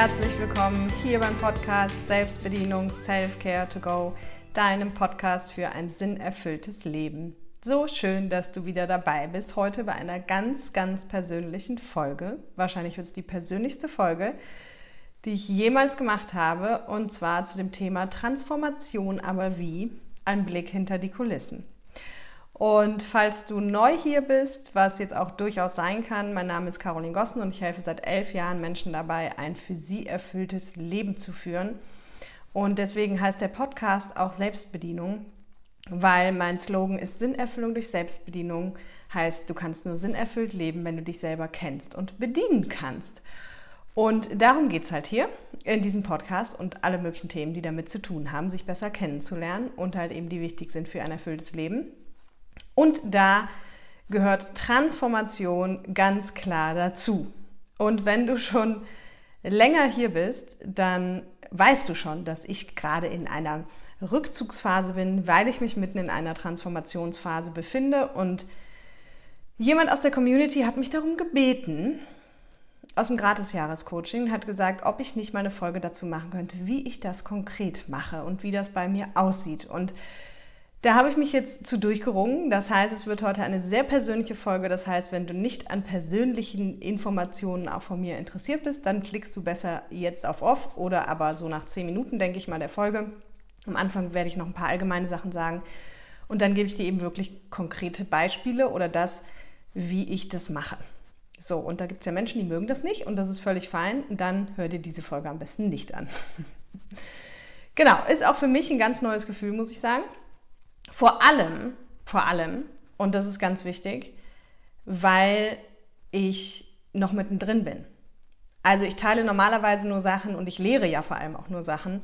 herzlich willkommen hier beim Podcast Selbstbedienung Self-Care to Go, deinem Podcast für ein sinnerfülltes Leben. So schön, dass du wieder dabei bist, heute bei einer ganz, ganz persönlichen Folge. Wahrscheinlich wird es die persönlichste Folge, die ich jemals gemacht habe, und zwar zu dem Thema Transformation, aber wie? Ein Blick hinter die Kulissen. Und falls du neu hier bist, was jetzt auch durchaus sein kann, mein Name ist Caroline Gossen und ich helfe seit elf Jahren Menschen dabei, ein für sie erfülltes Leben zu führen. Und deswegen heißt der Podcast auch Selbstbedienung, weil mein Slogan ist Sinnerfüllung durch Selbstbedienung. Heißt, du kannst nur sinnerfüllt leben, wenn du dich selber kennst und bedienen kannst. Und darum geht es halt hier in diesem Podcast und alle möglichen Themen, die damit zu tun haben, sich besser kennenzulernen und halt eben die wichtig sind für ein erfülltes Leben. Und da gehört Transformation ganz klar dazu. Und wenn du schon länger hier bist, dann weißt du schon, dass ich gerade in einer Rückzugsphase bin, weil ich mich mitten in einer Transformationsphase befinde. Und jemand aus der Community hat mich darum gebeten, aus dem Gratis-Jahres-Coaching, hat gesagt, ob ich nicht mal eine Folge dazu machen könnte, wie ich das konkret mache und wie das bei mir aussieht. Und da habe ich mich jetzt zu durchgerungen. Das heißt, es wird heute eine sehr persönliche Folge. Das heißt, wenn du nicht an persönlichen Informationen auch von mir interessiert bist, dann klickst du besser jetzt auf Off oder aber so nach zehn Minuten, denke ich mal, der Folge. Am Anfang werde ich noch ein paar allgemeine Sachen sagen und dann gebe ich dir eben wirklich konkrete Beispiele oder das, wie ich das mache. So, und da gibt es ja Menschen, die mögen das nicht und das ist völlig fein. Dann hör dir diese Folge am besten nicht an. genau, ist auch für mich ein ganz neues Gefühl, muss ich sagen. Vor allem, vor allem, und das ist ganz wichtig, weil ich noch mittendrin bin. Also ich teile normalerweise nur Sachen und ich lehre ja vor allem auch nur Sachen,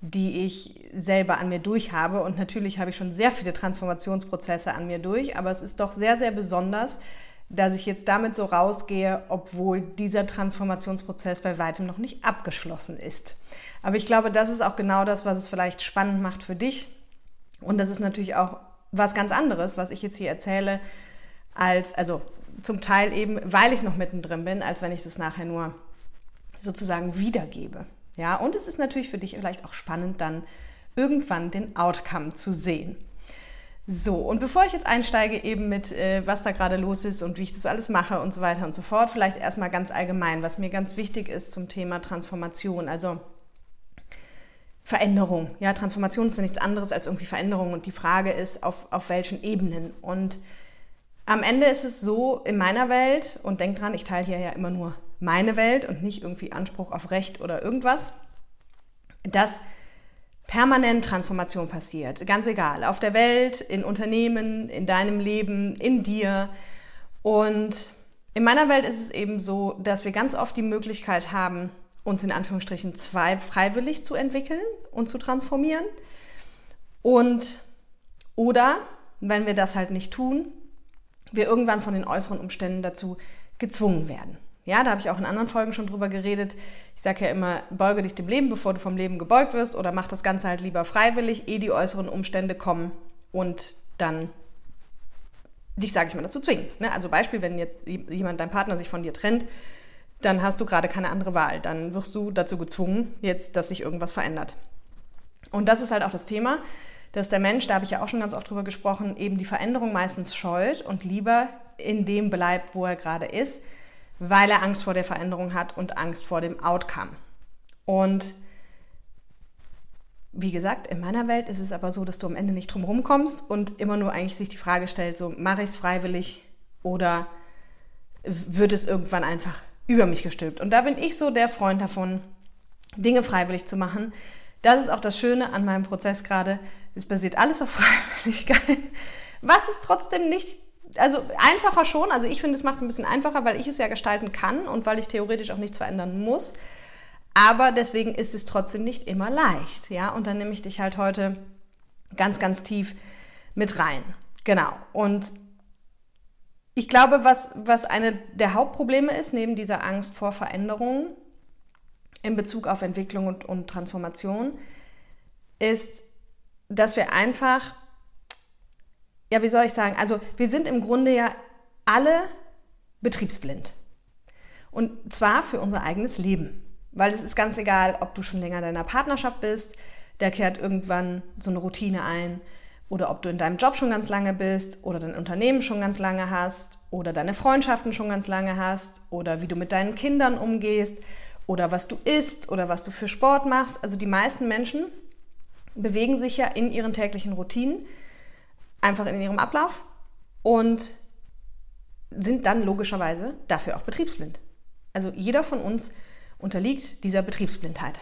die ich selber an mir durch habe. Und natürlich habe ich schon sehr viele Transformationsprozesse an mir durch, aber es ist doch sehr, sehr besonders, dass ich jetzt damit so rausgehe, obwohl dieser Transformationsprozess bei weitem noch nicht abgeschlossen ist. Aber ich glaube, das ist auch genau das, was es vielleicht spannend macht für dich, und das ist natürlich auch was ganz anderes, was ich jetzt hier erzähle, als, also zum Teil eben, weil ich noch mittendrin bin, als wenn ich das nachher nur sozusagen wiedergebe. Ja, und es ist natürlich für dich vielleicht auch spannend, dann irgendwann den Outcome zu sehen. So, und bevor ich jetzt einsteige eben mit, äh, was da gerade los ist und wie ich das alles mache und so weiter und so fort, vielleicht erstmal ganz allgemein, was mir ganz wichtig ist zum Thema Transformation. Also Veränderung. Ja, Transformation ist ja nichts anderes als irgendwie Veränderung und die Frage ist, auf, auf welchen Ebenen. Und am Ende ist es so in meiner Welt, und denk dran, ich teile hier ja immer nur meine Welt und nicht irgendwie Anspruch auf Recht oder irgendwas, dass permanent Transformation passiert. Ganz egal, auf der Welt, in Unternehmen, in deinem Leben, in dir. Und in meiner Welt ist es eben so, dass wir ganz oft die Möglichkeit haben, uns in Anführungsstrichen zwei freiwillig zu entwickeln und zu transformieren. Und oder, wenn wir das halt nicht tun, wir irgendwann von den äußeren Umständen dazu gezwungen werden. Ja, da habe ich auch in anderen Folgen schon drüber geredet. Ich sage ja immer, beuge dich dem Leben, bevor du vom Leben gebeugt wirst oder mach das Ganze halt lieber freiwillig, ehe die äußeren Umstände kommen und dann dich, sage ich mal, dazu zwingen. Ne? Also Beispiel, wenn jetzt jemand, dein Partner sich von dir trennt, dann hast du gerade keine andere Wahl. Dann wirst du dazu gezwungen, jetzt, dass sich irgendwas verändert. Und das ist halt auch das Thema, dass der Mensch, da habe ich ja auch schon ganz oft drüber gesprochen, eben die Veränderung meistens scheut und lieber in dem bleibt, wo er gerade ist, weil er Angst vor der Veränderung hat und Angst vor dem Outcome. Und wie gesagt, in meiner Welt ist es aber so, dass du am Ende nicht drum rumkommst und immer nur eigentlich sich die Frage stellt, so mache ich es freiwillig oder wird es irgendwann einfach über mich gestülpt. Und da bin ich so der Freund davon, Dinge freiwillig zu machen. Das ist auch das Schöne an meinem Prozess gerade. Es basiert alles auf Freiwilligkeit. Was ist trotzdem nicht, also einfacher schon. Also ich finde, es macht es ein bisschen einfacher, weil ich es ja gestalten kann und weil ich theoretisch auch nichts verändern muss. Aber deswegen ist es trotzdem nicht immer leicht. Ja, und dann nehme ich dich halt heute ganz, ganz tief mit rein. Genau. Und ich glaube, was, was eine der Hauptprobleme ist, neben dieser Angst vor Veränderungen in Bezug auf Entwicklung und, und Transformation, ist, dass wir einfach, ja, wie soll ich sagen, also wir sind im Grunde ja alle betriebsblind. Und zwar für unser eigenes Leben. Weil es ist ganz egal, ob du schon länger in deiner Partnerschaft bist, der kehrt irgendwann so eine Routine ein, oder ob du in deinem Job schon ganz lange bist oder dein Unternehmen schon ganz lange hast oder deine Freundschaften schon ganz lange hast oder wie du mit deinen Kindern umgehst oder was du isst oder was du für Sport machst. Also die meisten Menschen bewegen sich ja in ihren täglichen Routinen, einfach in ihrem Ablauf und sind dann logischerweise dafür auch betriebsblind. Also jeder von uns unterliegt dieser Betriebsblindheit.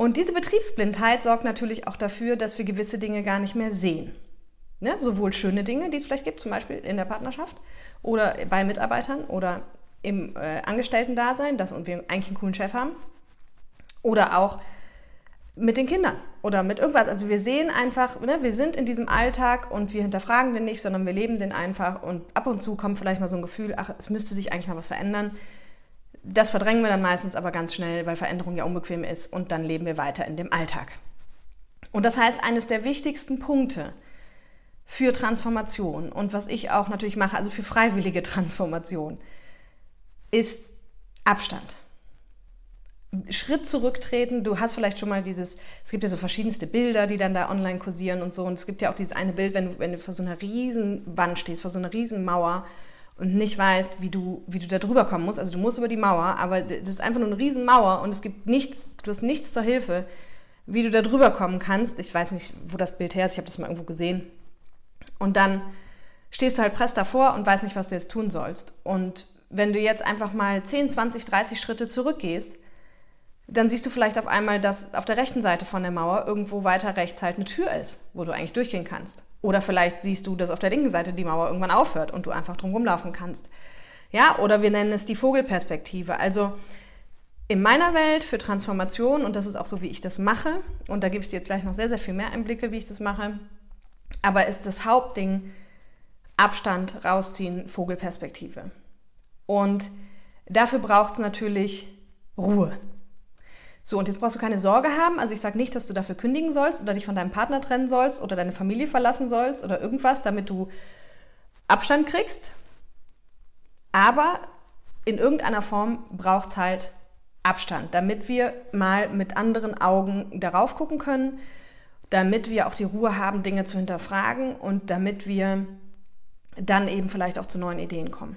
Und diese Betriebsblindheit sorgt natürlich auch dafür, dass wir gewisse Dinge gar nicht mehr sehen. Ne? Sowohl schöne Dinge, die es vielleicht gibt, zum Beispiel in der Partnerschaft oder bei Mitarbeitern oder im äh, Angestellten-Dasein, dass wir eigentlich einen coolen Chef haben, oder auch mit den Kindern oder mit irgendwas. Also wir sehen einfach, ne, wir sind in diesem Alltag und wir hinterfragen den nicht, sondern wir leben den einfach und ab und zu kommt vielleicht mal so ein Gefühl, ach, es müsste sich eigentlich mal was verändern. Das verdrängen wir dann meistens aber ganz schnell, weil Veränderung ja unbequem ist und dann leben wir weiter in dem Alltag. Und das heißt, eines der wichtigsten Punkte für Transformation und was ich auch natürlich mache, also für freiwillige Transformation, ist Abstand. Schritt zurücktreten. Du hast vielleicht schon mal dieses, es gibt ja so verschiedenste Bilder, die dann da online kursieren und so. Und es gibt ja auch dieses eine Bild, wenn du, wenn du vor so einer riesen Wand stehst, vor so einer riesen Mauer und nicht weißt, wie du, wie du da drüber kommen musst. Also du musst über die Mauer, aber das ist einfach nur eine riesen Mauer und es gibt nichts, du hast nichts zur Hilfe, wie du da drüber kommen kannst. Ich weiß nicht, wo das Bild her ist, ich habe das mal irgendwo gesehen. Und dann stehst du halt press davor und weißt nicht, was du jetzt tun sollst. Und wenn du jetzt einfach mal 10, 20, 30 Schritte zurückgehst, dann siehst du vielleicht auf einmal, dass auf der rechten Seite von der Mauer irgendwo weiter rechts halt eine Tür ist, wo du eigentlich durchgehen kannst. Oder vielleicht siehst du, dass auf der linken Seite die Mauer irgendwann aufhört und du einfach drum rumlaufen kannst. Ja, oder wir nennen es die Vogelperspektive. Also in meiner Welt für Transformation, und das ist auch so, wie ich das mache, und da gebe ich dir jetzt gleich noch sehr, sehr viel mehr Einblicke, wie ich das mache, aber ist das Hauptding Abstand rausziehen, Vogelperspektive. Und dafür braucht es natürlich Ruhe. So, und jetzt brauchst du keine Sorge haben. Also ich sage nicht, dass du dafür kündigen sollst oder dich von deinem Partner trennen sollst oder deine Familie verlassen sollst oder irgendwas, damit du Abstand kriegst. Aber in irgendeiner Form braucht es halt Abstand, damit wir mal mit anderen Augen darauf gucken können, damit wir auch die Ruhe haben, Dinge zu hinterfragen und damit wir dann eben vielleicht auch zu neuen Ideen kommen.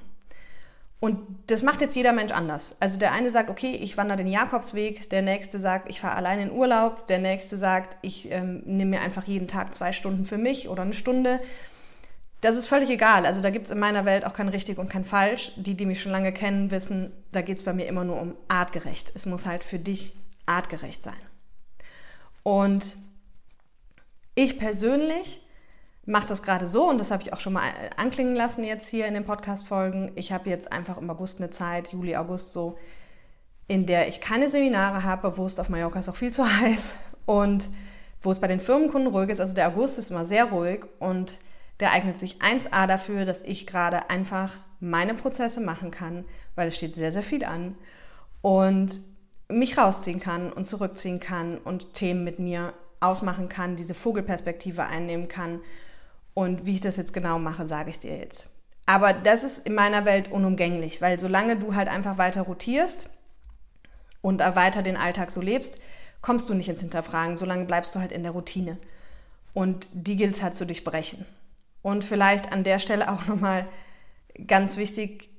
Und das macht jetzt jeder Mensch anders. Also der eine sagt, okay, ich wandere den Jakobsweg, der nächste sagt, ich fahre allein in Urlaub, der nächste sagt, ich ähm, nehme mir einfach jeden Tag zwei Stunden für mich oder eine Stunde. Das ist völlig egal. Also da gibt es in meiner Welt auch kein richtig und kein falsch. Die, die mich schon lange kennen, wissen, da geht es bei mir immer nur um artgerecht. Es muss halt für dich artgerecht sein. Und ich persönlich mache das gerade so und das habe ich auch schon mal anklingen lassen jetzt hier in den Podcast-Folgen. Ich habe jetzt einfach im August eine Zeit, Juli, August so, in der ich keine Seminare habe, bewusst auf Mallorca ist auch viel zu heiß und wo es bei den Firmenkunden ruhig ist. Also der August ist immer sehr ruhig und der eignet sich 1a dafür, dass ich gerade einfach meine Prozesse machen kann, weil es steht sehr, sehr viel an und mich rausziehen kann und zurückziehen kann und Themen mit mir ausmachen kann, diese Vogelperspektive einnehmen kann und wie ich das jetzt genau mache, sage ich dir jetzt. Aber das ist in meiner Welt unumgänglich, weil solange du halt einfach weiter rotierst und weiter den Alltag so lebst, kommst du nicht ins Hinterfragen, solange bleibst du halt in der Routine. Und die gilt es halt zu durchbrechen. Und vielleicht an der Stelle auch nochmal ganz wichtig,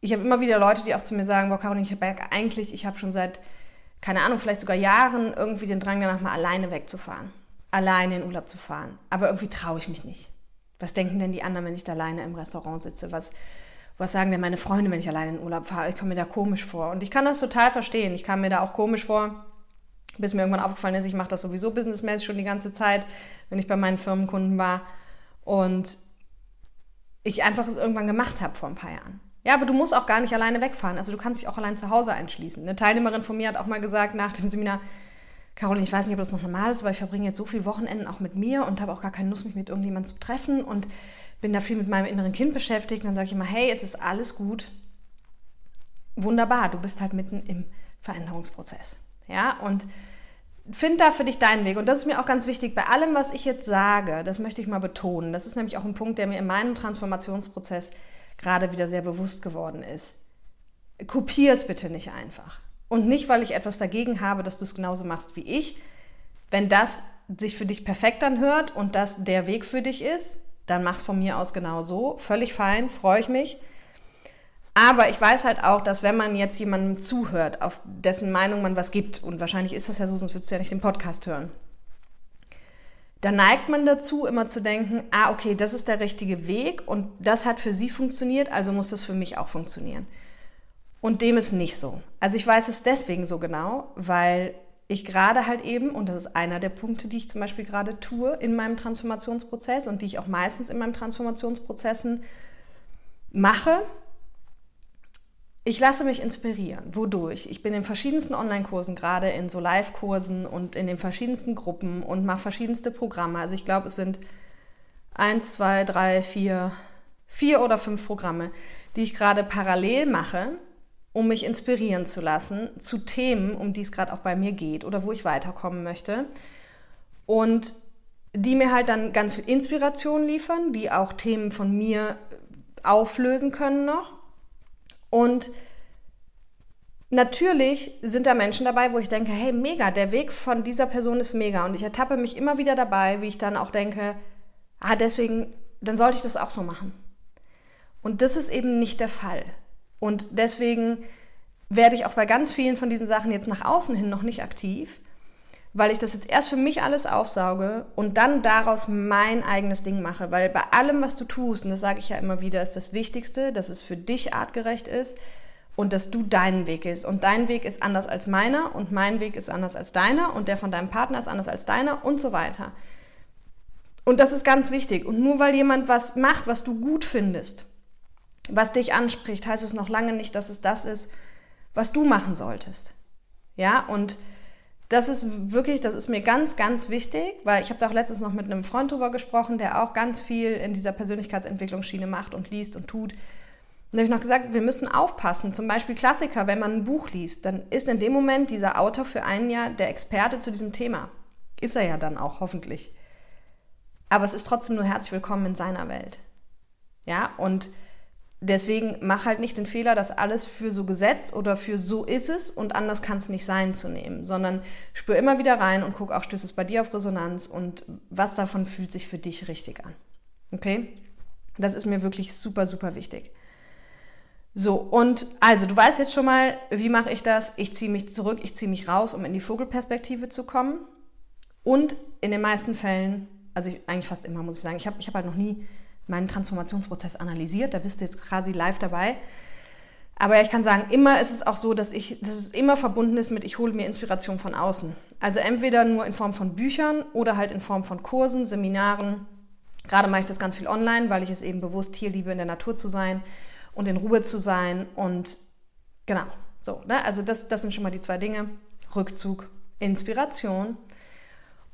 ich habe immer wieder Leute, die auch zu mir sagen, boah Caroline, ich habe eigentlich, ich habe schon seit, keine Ahnung, vielleicht sogar Jahren irgendwie den Drang danach mal alleine wegzufahren alleine in Urlaub zu fahren. Aber irgendwie traue ich mich nicht. Was denken denn die anderen, wenn ich da alleine im Restaurant sitze? Was, was sagen denn meine Freunde, wenn ich alleine in Urlaub fahre? Ich komme mir da komisch vor. Und ich kann das total verstehen. Ich kam mir da auch komisch vor, bis mir irgendwann aufgefallen ist, ich mache das sowieso businessmäßig schon die ganze Zeit, wenn ich bei meinen Firmenkunden war. Und ich einfach irgendwann gemacht habe vor ein paar Jahren. Ja, aber du musst auch gar nicht alleine wegfahren. Also du kannst dich auch allein zu Hause einschließen. Eine Teilnehmerin von mir hat auch mal gesagt nach dem Seminar, Caroline, ich weiß nicht, ob das noch normal ist, aber ich verbringe jetzt so viele Wochenenden auch mit mir und habe auch gar keine Lust, mich mit irgendjemandem zu treffen und bin da viel mit meinem inneren Kind beschäftigt. Und dann sage ich immer, hey, es ist alles gut. Wunderbar, du bist halt mitten im Veränderungsprozess. Ja, und find da für dich deinen Weg. Und das ist mir auch ganz wichtig bei allem, was ich jetzt sage. Das möchte ich mal betonen. Das ist nämlich auch ein Punkt, der mir in meinem Transformationsprozess gerade wieder sehr bewusst geworden ist. Kopier es bitte nicht einfach. Und nicht, weil ich etwas dagegen habe, dass du es genauso machst wie ich. Wenn das sich für dich perfekt anhört und das der Weg für dich ist, dann mach es von mir aus genau so. Völlig fein, freue ich mich. Aber ich weiß halt auch, dass wenn man jetzt jemandem zuhört, auf dessen Meinung man was gibt, und wahrscheinlich ist das ja so, sonst würdest du ja nicht den Podcast hören, dann neigt man dazu, immer zu denken, ah, okay, das ist der richtige Weg und das hat für sie funktioniert, also muss das für mich auch funktionieren. Und dem ist nicht so. Also ich weiß es deswegen so genau, weil ich gerade halt eben, und das ist einer der Punkte, die ich zum Beispiel gerade tue in meinem Transformationsprozess und die ich auch meistens in meinen Transformationsprozessen mache, ich lasse mich inspirieren. Wodurch? Ich bin in verschiedensten Online-Kursen, gerade in so Live-Kursen und in den verschiedensten Gruppen und mache verschiedenste Programme. Also ich glaube, es sind eins, zwei, drei, vier, vier oder fünf Programme, die ich gerade parallel mache, um mich inspirieren zu lassen zu Themen, um die es gerade auch bei mir geht oder wo ich weiterkommen möchte. Und die mir halt dann ganz viel Inspiration liefern, die auch Themen von mir auflösen können noch und natürlich sind da Menschen dabei, wo ich denke, hey, mega, der Weg von dieser Person ist mega. Und ich ertappe mich immer wieder dabei, wie ich dann auch denke, ah, deswegen, dann sollte ich das auch so machen. Und das ist eben nicht der Fall. Und deswegen werde ich auch bei ganz vielen von diesen Sachen jetzt nach außen hin noch nicht aktiv, weil ich das jetzt erst für mich alles aufsauge und dann daraus mein eigenes Ding mache. Weil bei allem, was du tust, und das sage ich ja immer wieder, ist das Wichtigste, dass es für dich artgerecht ist und dass du deinen Weg ist. Und dein Weg ist anders als meiner und mein Weg ist anders als deiner und der von deinem Partner ist anders als deiner und so weiter. Und das ist ganz wichtig. Und nur weil jemand was macht, was du gut findest, was dich anspricht, heißt es noch lange nicht, dass es das ist, was du machen solltest. Ja, und das ist wirklich, das ist mir ganz, ganz wichtig, weil ich habe da auch letztens noch mit einem Freund drüber gesprochen, der auch ganz viel in dieser Persönlichkeitsentwicklungsschiene macht und liest und tut. Und da habe ich noch gesagt, wir müssen aufpassen. Zum Beispiel Klassiker, wenn man ein Buch liest, dann ist in dem Moment dieser Autor für ein Jahr der Experte zu diesem Thema. Ist er ja dann auch, hoffentlich. Aber es ist trotzdem nur herzlich willkommen in seiner Welt. Ja, und Deswegen mach halt nicht den Fehler, das alles für so gesetzt oder für so ist es und anders kann es nicht sein zu nehmen, sondern spür immer wieder rein und guck auch, stößt es bei dir auf Resonanz und was davon fühlt sich für dich richtig an. Okay? Das ist mir wirklich super, super wichtig. So, und also du weißt jetzt schon mal, wie mache ich das? Ich ziehe mich zurück, ich ziehe mich raus, um in die Vogelperspektive zu kommen. Und in den meisten Fällen, also ich, eigentlich fast immer, muss ich sagen, ich habe ich hab halt noch nie meinen Transformationsprozess analysiert. Da bist du jetzt quasi live dabei. Aber ich kann sagen, immer ist es auch so, dass, ich, dass es immer verbunden ist mit, ich hole mir Inspiration von außen. Also entweder nur in Form von Büchern oder halt in Form von Kursen, Seminaren. Gerade mache ich das ganz viel online, weil ich es eben bewusst hier liebe, in der Natur zu sein und in Ruhe zu sein. Und genau, so. Ne? Also das, das sind schon mal die zwei Dinge. Rückzug, Inspiration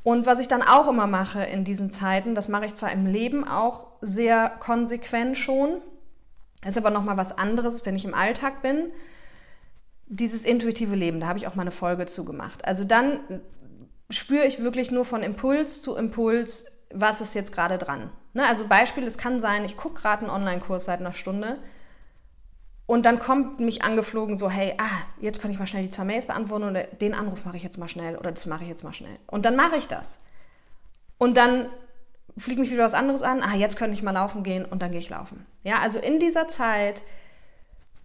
und was ich dann auch immer mache in diesen Zeiten, das mache ich zwar im Leben auch sehr konsequent schon, ist aber nochmal was anderes, wenn ich im Alltag bin. Dieses intuitive Leben, da habe ich auch mal eine Folge zu gemacht. Also dann spüre ich wirklich nur von Impuls zu Impuls, was ist jetzt gerade dran. Ne? Also Beispiel, es kann sein, ich gucke gerade einen Online-Kurs seit einer Stunde und dann kommt mich angeflogen so, hey, ah, jetzt kann ich mal schnell die zwei Mails beantworten oder den Anruf mache ich jetzt mal schnell oder das mache ich jetzt mal schnell. Und dann mache ich das. Und dann fliegt mich wieder was anderes an, ah, jetzt könnte ich mal laufen gehen und dann gehe ich laufen. Ja, also in dieser Zeit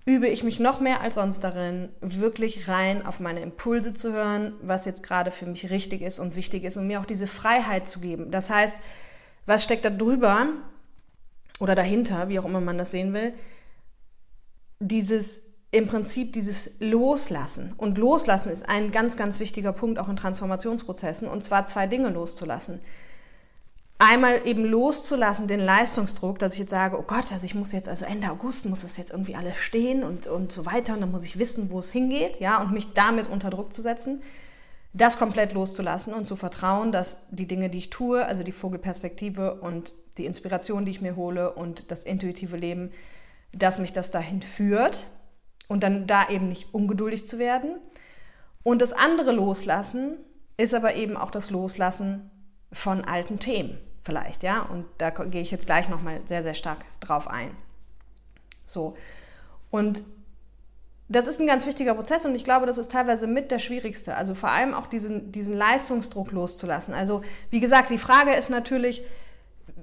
übe ich mich noch mehr als sonst darin, wirklich rein auf meine Impulse zu hören, was jetzt gerade für mich richtig ist und wichtig ist und mir auch diese Freiheit zu geben. Das heißt, was steckt da drüber oder dahinter, wie auch immer man das sehen will, dieses im Prinzip dieses Loslassen. Und Loslassen ist ein ganz, ganz wichtiger Punkt auch in Transformationsprozessen. Und zwar zwei Dinge loszulassen. Einmal eben loszulassen, den Leistungsdruck, dass ich jetzt sage, oh Gott, also ich muss jetzt, also Ende August muss es jetzt irgendwie alles stehen und, und so weiter. Und dann muss ich wissen, wo es hingeht, ja, und mich damit unter Druck zu setzen. Das komplett loszulassen und zu vertrauen, dass die Dinge, die ich tue, also die Vogelperspektive und die Inspiration, die ich mir hole und das intuitive Leben, dass mich das dahin führt und dann da eben nicht ungeduldig zu werden. Und das andere Loslassen ist aber eben auch das Loslassen von alten Themen vielleicht, ja. Und da gehe ich jetzt gleich nochmal sehr, sehr stark drauf ein. So. Und das ist ein ganz wichtiger Prozess und ich glaube, das ist teilweise mit der schwierigste. Also vor allem auch diesen, diesen Leistungsdruck loszulassen. Also wie gesagt, die Frage ist natürlich,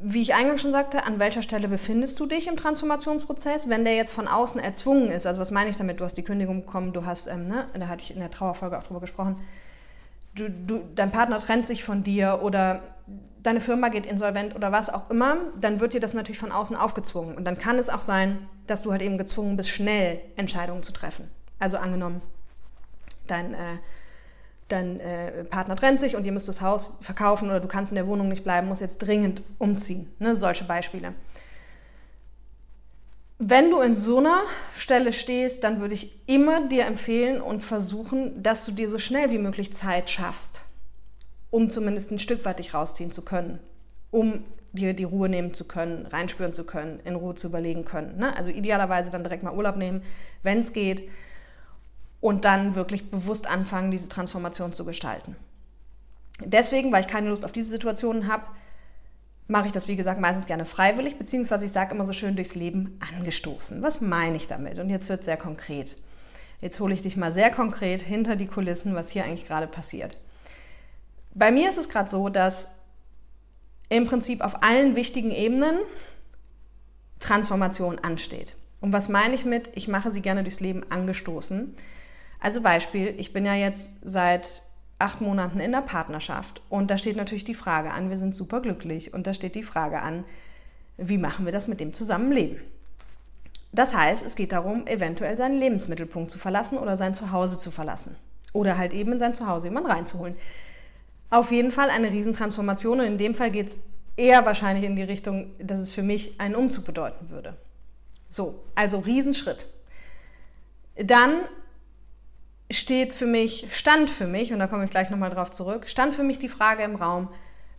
wie ich eingangs schon sagte, an welcher Stelle befindest du dich im Transformationsprozess, wenn der jetzt von außen erzwungen ist? Also was meine ich damit? Du hast die Kündigung bekommen, du hast, ähm, ne, da hatte ich in der Trauerfolge auch drüber gesprochen, du, du, dein Partner trennt sich von dir oder deine Firma geht insolvent oder was auch immer, dann wird dir das natürlich von außen aufgezwungen. Und dann kann es auch sein, dass du halt eben gezwungen bist, schnell Entscheidungen zu treffen. Also angenommen, dein, äh, dein äh, Partner trennt sich und ihr müsst das Haus verkaufen oder du kannst in der Wohnung nicht bleiben, musst jetzt dringend umziehen. Ne? Solche Beispiele. Wenn du in so einer Stelle stehst, dann würde ich immer dir empfehlen und versuchen, dass du dir so schnell wie möglich Zeit schaffst um zumindest ein Stück weit dich rausziehen zu können, um dir die Ruhe nehmen zu können, reinspüren zu können, in Ruhe zu überlegen können. Ne? Also idealerweise dann direkt mal Urlaub nehmen, wenn es geht, und dann wirklich bewusst anfangen, diese Transformation zu gestalten. Deswegen, weil ich keine Lust auf diese Situationen habe, mache ich das, wie gesagt, meistens gerne freiwillig, beziehungsweise ich sage immer so schön durchs Leben angestoßen. Was meine ich damit? Und jetzt wird es sehr konkret. Jetzt hole ich dich mal sehr konkret hinter die Kulissen, was hier eigentlich gerade passiert. Bei mir ist es gerade so, dass im Prinzip auf allen wichtigen Ebenen Transformation ansteht. Und was meine ich mit, ich mache sie gerne durchs Leben angestoßen? Also Beispiel, ich bin ja jetzt seit acht Monaten in der Partnerschaft und da steht natürlich die Frage an, wir sind super glücklich und da steht die Frage an, wie machen wir das mit dem Zusammenleben? Das heißt, es geht darum, eventuell seinen Lebensmittelpunkt zu verlassen oder sein Zuhause zu verlassen. Oder halt eben in sein Zuhause jemanden reinzuholen auf jeden Fall eine Riesentransformation und in dem Fall geht es eher wahrscheinlich in die Richtung, dass es für mich einen Umzug bedeuten würde. So, also Riesenschritt. Dann steht für mich, stand für mich, und da komme ich gleich nochmal drauf zurück, stand für mich die Frage im Raum,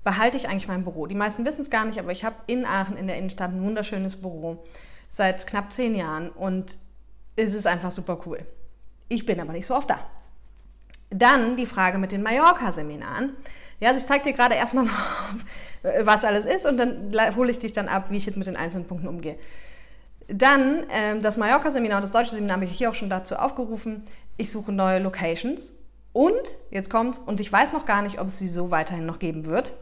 behalte ich eigentlich mein Büro? Die meisten wissen es gar nicht, aber ich habe in Aachen in der Innenstadt ein wunderschönes Büro seit knapp zehn Jahren und es ist einfach super cool. Ich bin aber nicht so oft da. Dann die Frage mit den Mallorca-Seminaren. Ja, also ich zeige dir gerade erstmal so, was alles ist und dann hole ich dich dann ab, wie ich jetzt mit den einzelnen Punkten umgehe. Dann ähm, das Mallorca-Seminar und das deutsche Seminar habe ich hier auch schon dazu aufgerufen. Ich suche neue Locations und, jetzt kommt's, und ich weiß noch gar nicht, ob es sie so weiterhin noch geben wird.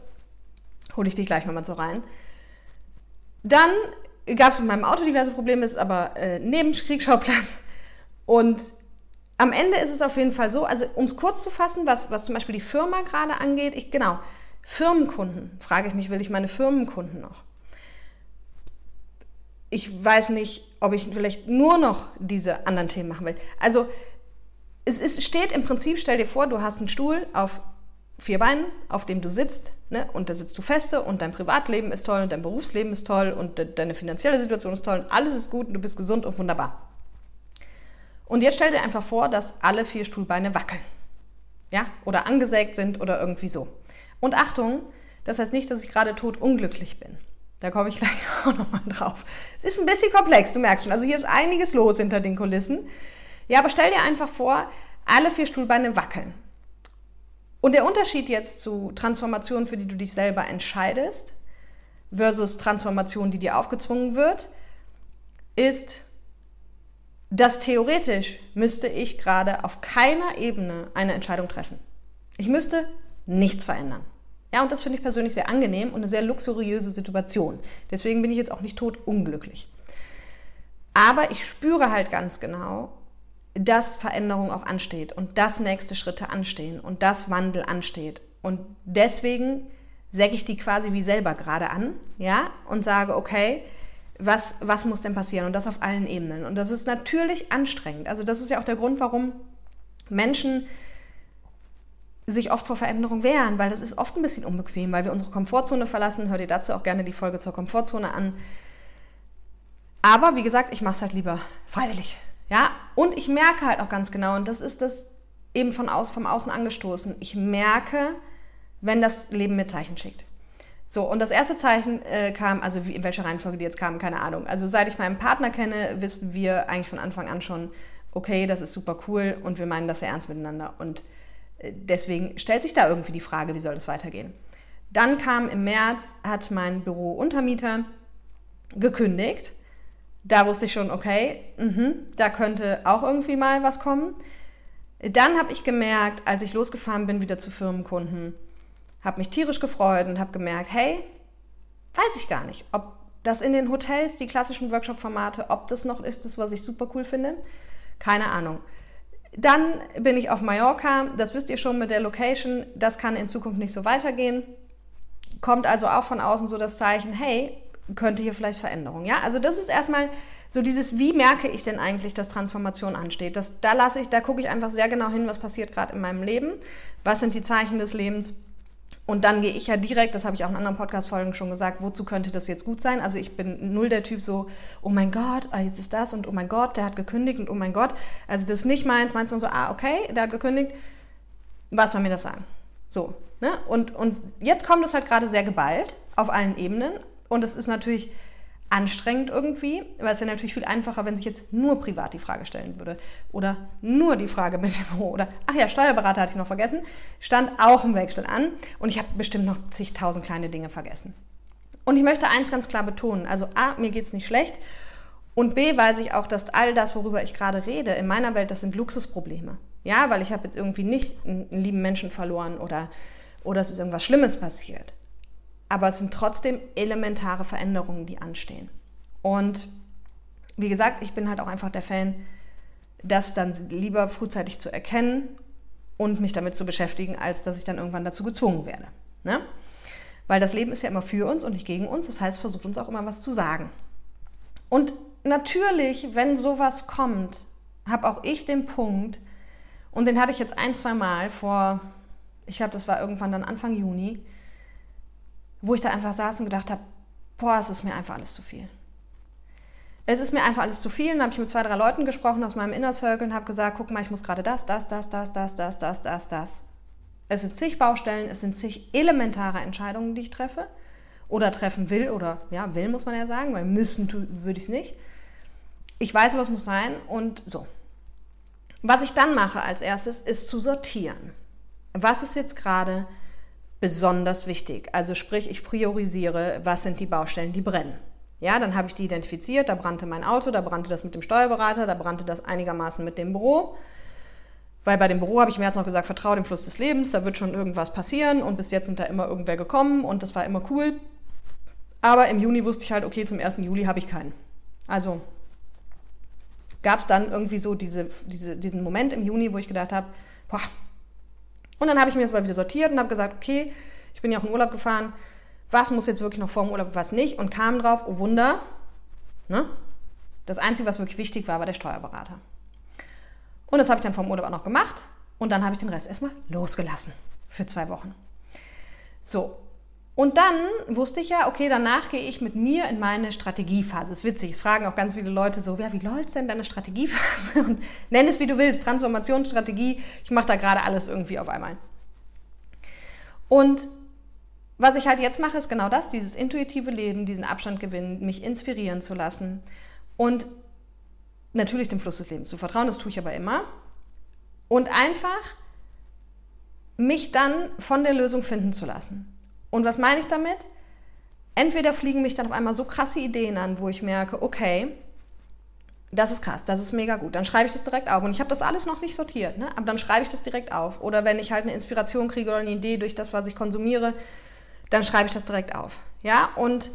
Hole ich dich gleich nochmal so rein. Dann gab es mit meinem Auto diverse Probleme, ist aber äh, Nebenkriegsschauplatz. Und am Ende ist es auf jeden Fall so, also um es kurz zu fassen, was, was zum Beispiel die Firma gerade angeht, ich, genau, Firmenkunden, frage ich mich, will ich meine Firmenkunden noch? Ich weiß nicht, ob ich vielleicht nur noch diese anderen Themen machen will. Also es ist, steht im Prinzip, stell dir vor, du hast einen Stuhl auf vier Beinen, auf dem du sitzt, ne, und da sitzt du feste und dein Privatleben ist toll und dein Berufsleben ist toll und de deine finanzielle Situation ist toll und alles ist gut und du bist gesund und wunderbar. Und jetzt stell dir einfach vor, dass alle vier Stuhlbeine wackeln. Ja? Oder angesägt sind oder irgendwie so. Und Achtung, das heißt nicht, dass ich gerade tot unglücklich bin. Da komme ich gleich auch nochmal drauf. Es ist ein bisschen komplex, du merkst schon. Also hier ist einiges los hinter den Kulissen. Ja, aber stell dir einfach vor, alle vier Stuhlbeine wackeln. Und der Unterschied jetzt zu Transformationen, für die du dich selber entscheidest, versus Transformation, die dir aufgezwungen wird, ist, dass theoretisch müsste ich gerade auf keiner Ebene eine Entscheidung treffen. Ich müsste nichts verändern. Ja, und das finde ich persönlich sehr angenehm und eine sehr luxuriöse Situation. Deswegen bin ich jetzt auch nicht tot unglücklich. Aber ich spüre halt ganz genau, dass Veränderung auch ansteht und dass nächste Schritte anstehen und dass Wandel ansteht. Und deswegen säge ich die quasi wie selber gerade an, ja, und sage, okay, was, was muss denn passieren? Und das auf allen Ebenen. Und das ist natürlich anstrengend. Also das ist ja auch der Grund, warum Menschen sich oft vor Veränderung wehren, weil das ist oft ein bisschen unbequem, weil wir unsere Komfortzone verlassen. Hör dir dazu auch gerne die Folge zur Komfortzone an. Aber wie gesagt, ich mache es halt lieber freiwillig. Ja? Und ich merke halt auch ganz genau, und das ist das eben von aus, vom Außen angestoßen, ich merke, wenn das Leben mir Zeichen schickt. So, und das erste Zeichen äh, kam, also wie, in welcher Reihenfolge die jetzt kamen, keine Ahnung. Also seit ich meinen Partner kenne, wissen wir eigentlich von Anfang an schon, okay, das ist super cool und wir meinen das sehr ernst miteinander. Und deswegen stellt sich da irgendwie die Frage, wie soll das weitergehen. Dann kam im März, hat mein Bürountermieter gekündigt Da wusste ich schon, okay, mh, da könnte auch irgendwie mal was kommen. Dann habe ich gemerkt, als ich losgefahren bin wieder zu Firmenkunden, habe mich tierisch gefreut und habe gemerkt, hey, weiß ich gar nicht, ob das in den Hotels, die klassischen Workshop-Formate, ob das noch ist, das, was ich super cool finde. Keine Ahnung. Dann bin ich auf Mallorca, das wisst ihr schon mit der Location, das kann in Zukunft nicht so weitergehen. Kommt also auch von außen so das Zeichen, hey, könnte hier vielleicht Veränderung. Ja, also das ist erstmal so dieses, wie merke ich denn eigentlich, dass Transformation ansteht? Das, da lasse ich, da gucke ich einfach sehr genau hin, was passiert gerade in meinem Leben. Was sind die Zeichen des Lebens? Und dann gehe ich ja direkt, das habe ich auch in anderen Podcast-Folgen schon gesagt, wozu könnte das jetzt gut sein? Also ich bin null der Typ so, oh mein Gott, ah, jetzt ist das und oh mein Gott, der hat gekündigt und oh mein Gott. Also das ist nicht meins, meins so, ah, okay, der hat gekündigt. Was soll mir das sagen? So, ne? Und, und jetzt kommt es halt gerade sehr geballt auf allen Ebenen. Und es ist natürlich anstrengend irgendwie, weil es wäre natürlich viel einfacher, wenn sich jetzt nur privat die Frage stellen würde oder nur die Frage mit dem Büro oder ach ja, Steuerberater hatte ich noch vergessen, stand auch im Wechsel an und ich habe bestimmt noch zigtausend kleine Dinge vergessen. Und ich möchte eins ganz klar betonen, also A, mir geht es nicht schlecht und B, weiß ich auch, dass all das, worüber ich gerade rede, in meiner Welt, das sind Luxusprobleme. Ja, weil ich habe jetzt irgendwie nicht einen lieben Menschen verloren oder, oder es ist irgendwas Schlimmes passiert aber es sind trotzdem elementare Veränderungen, die anstehen. Und wie gesagt, ich bin halt auch einfach der Fan, das dann lieber frühzeitig zu erkennen und mich damit zu beschäftigen, als dass ich dann irgendwann dazu gezwungen werde. Ne? Weil das Leben ist ja immer für uns und nicht gegen uns. Das heißt, versucht uns auch immer was zu sagen. Und natürlich, wenn sowas kommt, habe auch ich den Punkt, und den hatte ich jetzt ein, zwei Mal vor, ich glaube, das war irgendwann dann Anfang Juni, wo ich da einfach saß und gedacht habe, boah, es ist mir einfach alles zu viel. Es ist mir einfach alles zu viel. Dann habe ich mit zwei, drei Leuten gesprochen aus meinem Inner Circle und habe gesagt, guck mal, ich muss gerade das, das, das, das, das, das, das, das, das. Es sind zig Baustellen, es sind zig elementare Entscheidungen, die ich treffe oder treffen will oder ja, will muss man ja sagen, weil müssen würde ich es nicht. Ich weiß, was muss sein und so. Was ich dann mache als erstes, ist zu sortieren. Was ist jetzt gerade besonders wichtig. Also sprich, ich priorisiere, was sind die Baustellen, die brennen. Ja, dann habe ich die identifiziert, da brannte mein Auto, da brannte das mit dem Steuerberater, da brannte das einigermaßen mit dem Büro. Weil bei dem Büro habe ich mir jetzt noch gesagt, vertraue dem Fluss des Lebens, da wird schon irgendwas passieren und bis jetzt sind da immer irgendwer gekommen und das war immer cool. Aber im Juni wusste ich halt, okay, zum 1. Juli habe ich keinen. Also gab es dann irgendwie so diese, diese, diesen Moment im Juni, wo ich gedacht habe, boah, und dann habe ich mir das mal wieder sortiert und habe gesagt, okay, ich bin ja auch in Urlaub gefahren, was muss jetzt wirklich noch vor dem Urlaub, was nicht und kam drauf, oh Wunder, ne? das Einzige, was wirklich wichtig war, war der Steuerberater. Und das habe ich dann vom Urlaub auch noch gemacht und dann habe ich den Rest erstmal losgelassen für zwei Wochen. So, und dann wusste ich ja, okay, danach gehe ich mit mir in meine Strategiephase. Ist witzig, es fragen auch ganz viele Leute so, ja, wie läuft denn deine Strategiephase? Und nenn es, wie du willst, Transformationsstrategie. Ich mache da gerade alles irgendwie auf einmal. Und was ich halt jetzt mache, ist genau das, dieses intuitive Leben, diesen Abstand gewinnen, mich inspirieren zu lassen und natürlich dem Fluss des Lebens zu vertrauen, das tue ich aber immer. Und einfach mich dann von der Lösung finden zu lassen. Und was meine ich damit? Entweder fliegen mich dann auf einmal so krasse Ideen an, wo ich merke, okay, das ist krass, das ist mega gut. Dann schreibe ich das direkt auf. Und ich habe das alles noch nicht sortiert, ne? aber dann schreibe ich das direkt auf. Oder wenn ich halt eine Inspiration kriege oder eine Idee durch das, was ich konsumiere, dann schreibe ich das direkt auf. Ja, und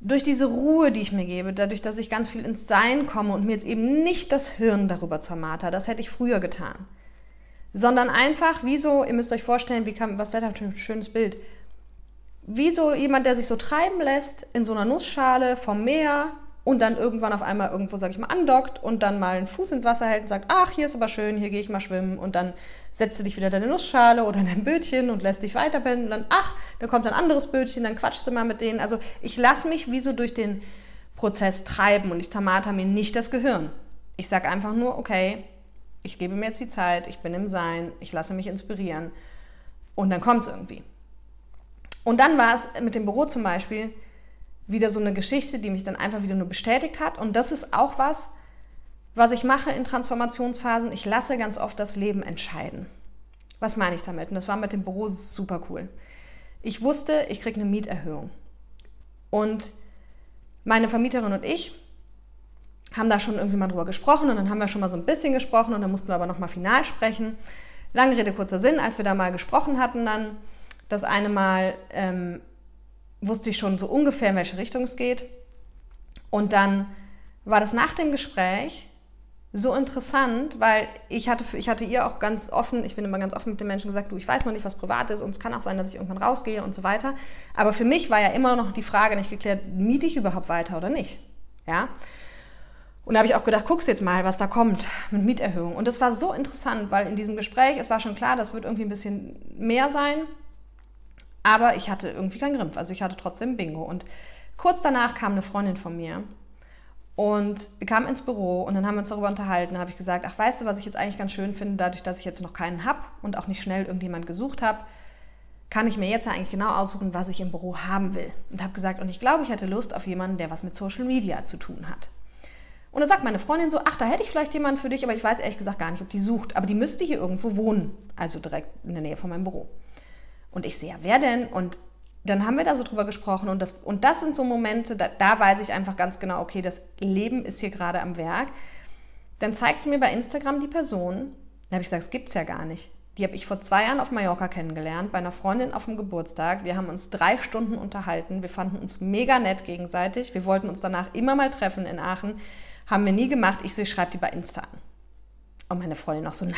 durch diese Ruhe, die ich mir gebe, dadurch, dass ich ganz viel ins Sein komme und mir jetzt eben nicht das Hirn darüber zermarter, das hätte ich früher getan, sondern einfach, wie so, ihr müsst euch vorstellen, wie kann, was wäre da ein schönes Bild, wie so jemand, der sich so treiben lässt in so einer Nussschale vom Meer und dann irgendwann auf einmal irgendwo, sag ich mal, andockt und dann mal einen Fuß ins Wasser hält und sagt, ach, hier ist aber schön, hier gehe ich mal schwimmen und dann setzt du dich wieder in deine Nussschale oder in dein Bötchen und lässt dich weiterpennen und dann, ach, da kommt ein anderes Bötchen, dann quatschst du mal mit denen. Also ich lasse mich wie so durch den Prozess treiben und ich zermarter mir nicht das Gehirn. Ich sage einfach nur, okay, ich gebe mir jetzt die Zeit, ich bin im Sein, ich lasse mich inspirieren und dann kommt es irgendwie. Und dann war es mit dem Büro zum Beispiel wieder so eine Geschichte, die mich dann einfach wieder nur bestätigt hat. Und das ist auch was, was ich mache in Transformationsphasen. Ich lasse ganz oft das Leben entscheiden. Was meine ich damit? Und das war mit dem Büro super cool. Ich wusste, ich kriege eine Mieterhöhung. Und meine Vermieterin und ich, haben da schon irgendwie mal drüber gesprochen und dann haben wir schon mal so ein bisschen gesprochen und dann mussten wir aber nochmal final sprechen. Lange Rede, kurzer Sinn, als wir da mal gesprochen hatten, dann das eine Mal ähm, wusste ich schon so ungefähr, in welche Richtung es geht. Und dann war das nach dem Gespräch so interessant, weil ich hatte, ich hatte ihr auch ganz offen, ich bin immer ganz offen mit den Menschen gesagt, du, ich weiß noch nicht, was privat ist und es kann auch sein, dass ich irgendwann rausgehe und so weiter. Aber für mich war ja immer noch die Frage nicht geklärt, miete ich überhaupt weiter oder nicht? Ja. Und da habe ich auch gedacht, guckst jetzt mal, was da kommt mit Mieterhöhung. Und das war so interessant, weil in diesem Gespräch, es war schon klar, das wird irgendwie ein bisschen mehr sein. Aber ich hatte irgendwie keinen Grimpf. Also ich hatte trotzdem Bingo. Und kurz danach kam eine Freundin von mir und kam ins Büro und dann haben wir uns darüber unterhalten. Da habe ich gesagt, ach weißt du, was ich jetzt eigentlich ganz schön finde, dadurch, dass ich jetzt noch keinen habe und auch nicht schnell irgendjemand gesucht habe, kann ich mir jetzt eigentlich genau aussuchen, was ich im Büro haben will. Und habe gesagt, und ich glaube, ich hätte Lust auf jemanden, der was mit Social Media zu tun hat. Und dann sagt meine Freundin so, ach, da hätte ich vielleicht jemanden für dich, aber ich weiß ehrlich gesagt gar nicht, ob die sucht. Aber die müsste hier irgendwo wohnen, also direkt in der Nähe von meinem Büro. Und ich sehe, ja, wer denn? Und dann haben wir da so drüber gesprochen und das, und das sind so Momente, da, da weiß ich einfach ganz genau, okay, das Leben ist hier gerade am Werk. Dann zeigt sie mir bei Instagram die Person. Da habe ich gesagt, es gibt es ja gar nicht. Die habe ich vor zwei Jahren auf Mallorca kennengelernt, bei einer Freundin auf dem Geburtstag. Wir haben uns drei Stunden unterhalten. Wir fanden uns mega nett gegenseitig. Wir wollten uns danach immer mal treffen in Aachen. Haben wir nie gemacht. Ich so, ich schreibe die bei Insta an. Und meine Freundin auch so, nein,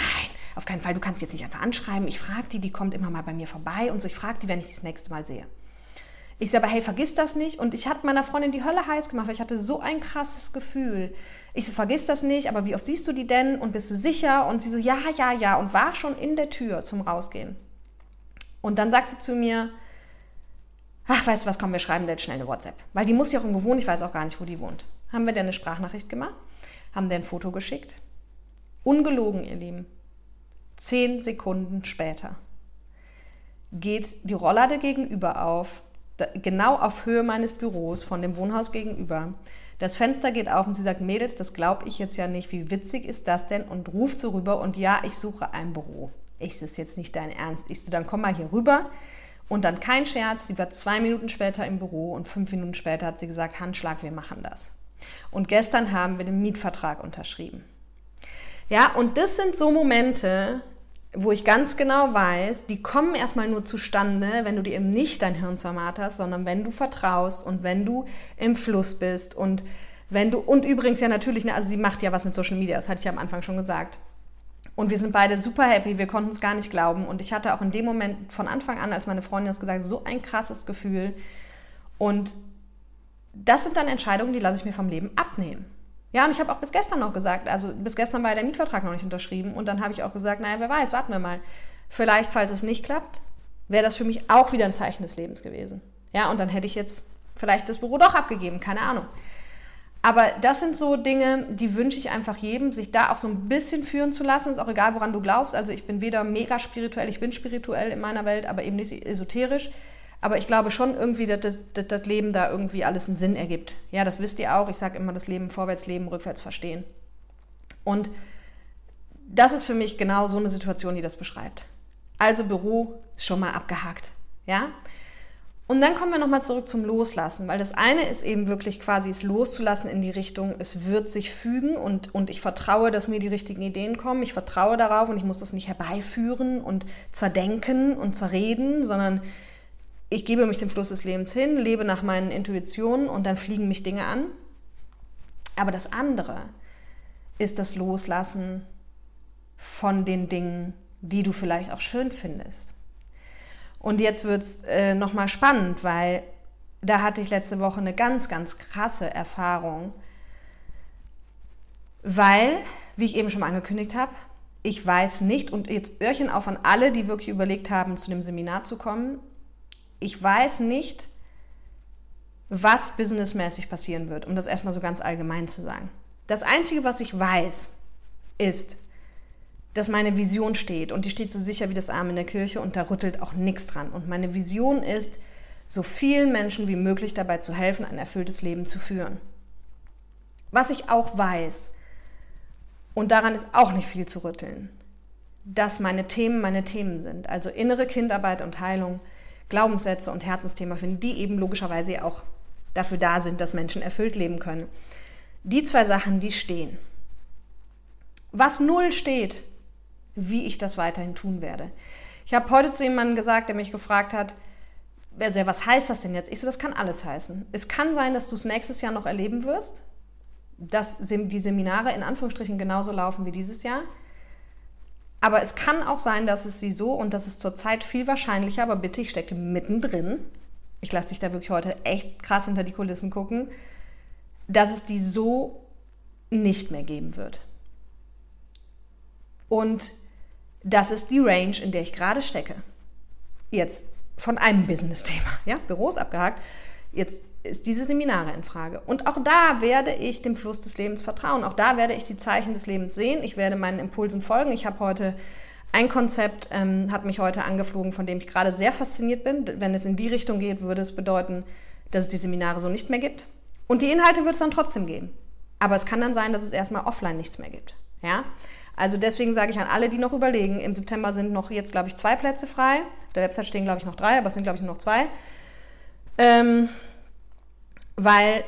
auf keinen Fall, du kannst jetzt nicht einfach anschreiben. Ich frage die, die kommt immer mal bei mir vorbei und so. Ich frage die, wenn ich das nächste Mal sehe. Ich sage aber, hey, vergiss das nicht. Und ich hatte meiner Freundin die Hölle heiß gemacht, weil ich hatte so ein krasses Gefühl. Ich so, vergiss das nicht, aber wie oft siehst du die denn und bist du sicher? Und sie so, ja, ja, ja. Und war schon in der Tür zum Rausgehen. Und dann sagt sie zu mir, ach, weißt du was, komm, wir schreiben dir jetzt schnell eine WhatsApp. Weil die muss ja auch irgendwo wohnen, ich weiß auch gar nicht, wo die wohnt. Haben wir dir eine Sprachnachricht gemacht, haben dir ein Foto geschickt Ungelogen, ihr Lieben. Zehn Sekunden später geht die Rolllade gegenüber auf, genau auf Höhe meines Büros von dem Wohnhaus gegenüber. Das Fenster geht auf und sie sagt, Mädels, das glaube ich jetzt ja nicht, wie witzig ist das denn? Und ruft so rüber und ja, ich suche ein Büro. Ich, das ist jetzt nicht dein Ernst. Ich so, dann komm mal hier rüber. Und dann kein Scherz, sie war zwei Minuten später im Büro und fünf Minuten später hat sie gesagt, Handschlag, wir machen das. Und gestern haben wir den Mietvertrag unterschrieben. Ja, und das sind so Momente, wo ich ganz genau weiß, die kommen erstmal nur zustande, wenn du dir eben nicht dein Hirn zermarterst, sondern wenn du vertraust und wenn du im Fluss bist und wenn du, und übrigens ja natürlich, ne, also sie macht ja was mit Social Media, das hatte ich ja am Anfang schon gesagt. Und wir sind beide super happy, wir konnten es gar nicht glauben. Und ich hatte auch in dem Moment von Anfang an, als meine Freundin das gesagt hat, so ein krasses Gefühl. Und das sind dann Entscheidungen, die lasse ich mir vom Leben abnehmen. Ja, und ich habe auch bis gestern noch gesagt, also bis gestern war der Mietvertrag noch nicht unterschrieben und dann habe ich auch gesagt, naja, wer weiß, warten wir mal. Vielleicht, falls es nicht klappt, wäre das für mich auch wieder ein Zeichen des Lebens gewesen. Ja, und dann hätte ich jetzt vielleicht das Büro doch abgegeben, keine Ahnung. Aber das sind so Dinge, die wünsche ich einfach jedem, sich da auch so ein bisschen führen zu lassen. Ist auch egal, woran du glaubst. Also ich bin weder mega spirituell, ich bin spirituell in meiner Welt, aber eben nicht esoterisch. Aber ich glaube schon irgendwie, dass das, Leben da irgendwie alles einen Sinn ergibt. Ja, das wisst ihr auch. Ich sage immer, das Leben vorwärts leben, rückwärts verstehen. Und das ist für mich genau so eine Situation, die das beschreibt. Also Büro schon mal abgehakt. Ja? Und dann kommen wir nochmal zurück zum Loslassen, weil das eine ist eben wirklich quasi es loszulassen in die Richtung, es wird sich fügen und, und ich vertraue, dass mir die richtigen Ideen kommen. Ich vertraue darauf und ich muss das nicht herbeiführen und zerdenken und zerreden, sondern ich gebe mich dem Fluss des Lebens hin, lebe nach meinen Intuitionen und dann fliegen mich Dinge an. Aber das andere ist das Loslassen von den Dingen, die du vielleicht auch schön findest. Und jetzt wird es äh, nochmal spannend, weil da hatte ich letzte Woche eine ganz, ganz krasse Erfahrung. Weil, wie ich eben schon mal angekündigt habe, ich weiß nicht, und jetzt Öhrchen auf an alle, die wirklich überlegt haben, zu dem Seminar zu kommen, ich weiß nicht, was businessmäßig passieren wird, um das erstmal so ganz allgemein zu sagen. Das Einzige, was ich weiß, ist, dass meine Vision steht und die steht so sicher wie das Arm in der Kirche und da rüttelt auch nichts dran. Und meine Vision ist, so vielen Menschen wie möglich dabei zu helfen, ein erfülltes Leben zu führen. Was ich auch weiß, und daran ist auch nicht viel zu rütteln, dass meine Themen meine Themen sind, also innere Kindarbeit und Heilung, Glaubenssätze und Herzensthema finden, die eben logischerweise auch dafür da sind, dass Menschen erfüllt leben können. Die zwei Sachen, die stehen. Was null steht, wie ich das weiterhin tun werde. Ich habe heute zu jemandem gesagt, der mich gefragt hat, also, was heißt das denn jetzt? Ich so, das kann alles heißen. Es kann sein, dass du es nächstes Jahr noch erleben wirst, dass die Seminare in Anführungsstrichen genauso laufen wie dieses Jahr. Aber es kann auch sein, dass es sie so, und das ist zurzeit viel wahrscheinlicher, aber bitte, ich stecke mittendrin. Ich lasse dich da wirklich heute echt krass hinter die Kulissen gucken, dass es die so nicht mehr geben wird. Und das ist die Range, in der ich gerade stecke. Jetzt von einem Business-Thema, ja, Büros abgehakt. Jetzt ist diese Seminare in Frage. Und auch da werde ich dem Fluss des Lebens vertrauen. Auch da werde ich die Zeichen des Lebens sehen. Ich werde meinen Impulsen folgen. Ich habe heute ein Konzept, ähm, hat mich heute angeflogen, von dem ich gerade sehr fasziniert bin. Wenn es in die Richtung geht, würde es bedeuten, dass es die Seminare so nicht mehr gibt. Und die Inhalte wird es dann trotzdem geben. Aber es kann dann sein, dass es erstmal offline nichts mehr gibt. Ja? Also deswegen sage ich an alle, die noch überlegen, im September sind noch jetzt, glaube ich, zwei Plätze frei. Auf der Website stehen, glaube ich, noch drei, aber es sind, glaube ich, nur noch zwei. Ähm, weil,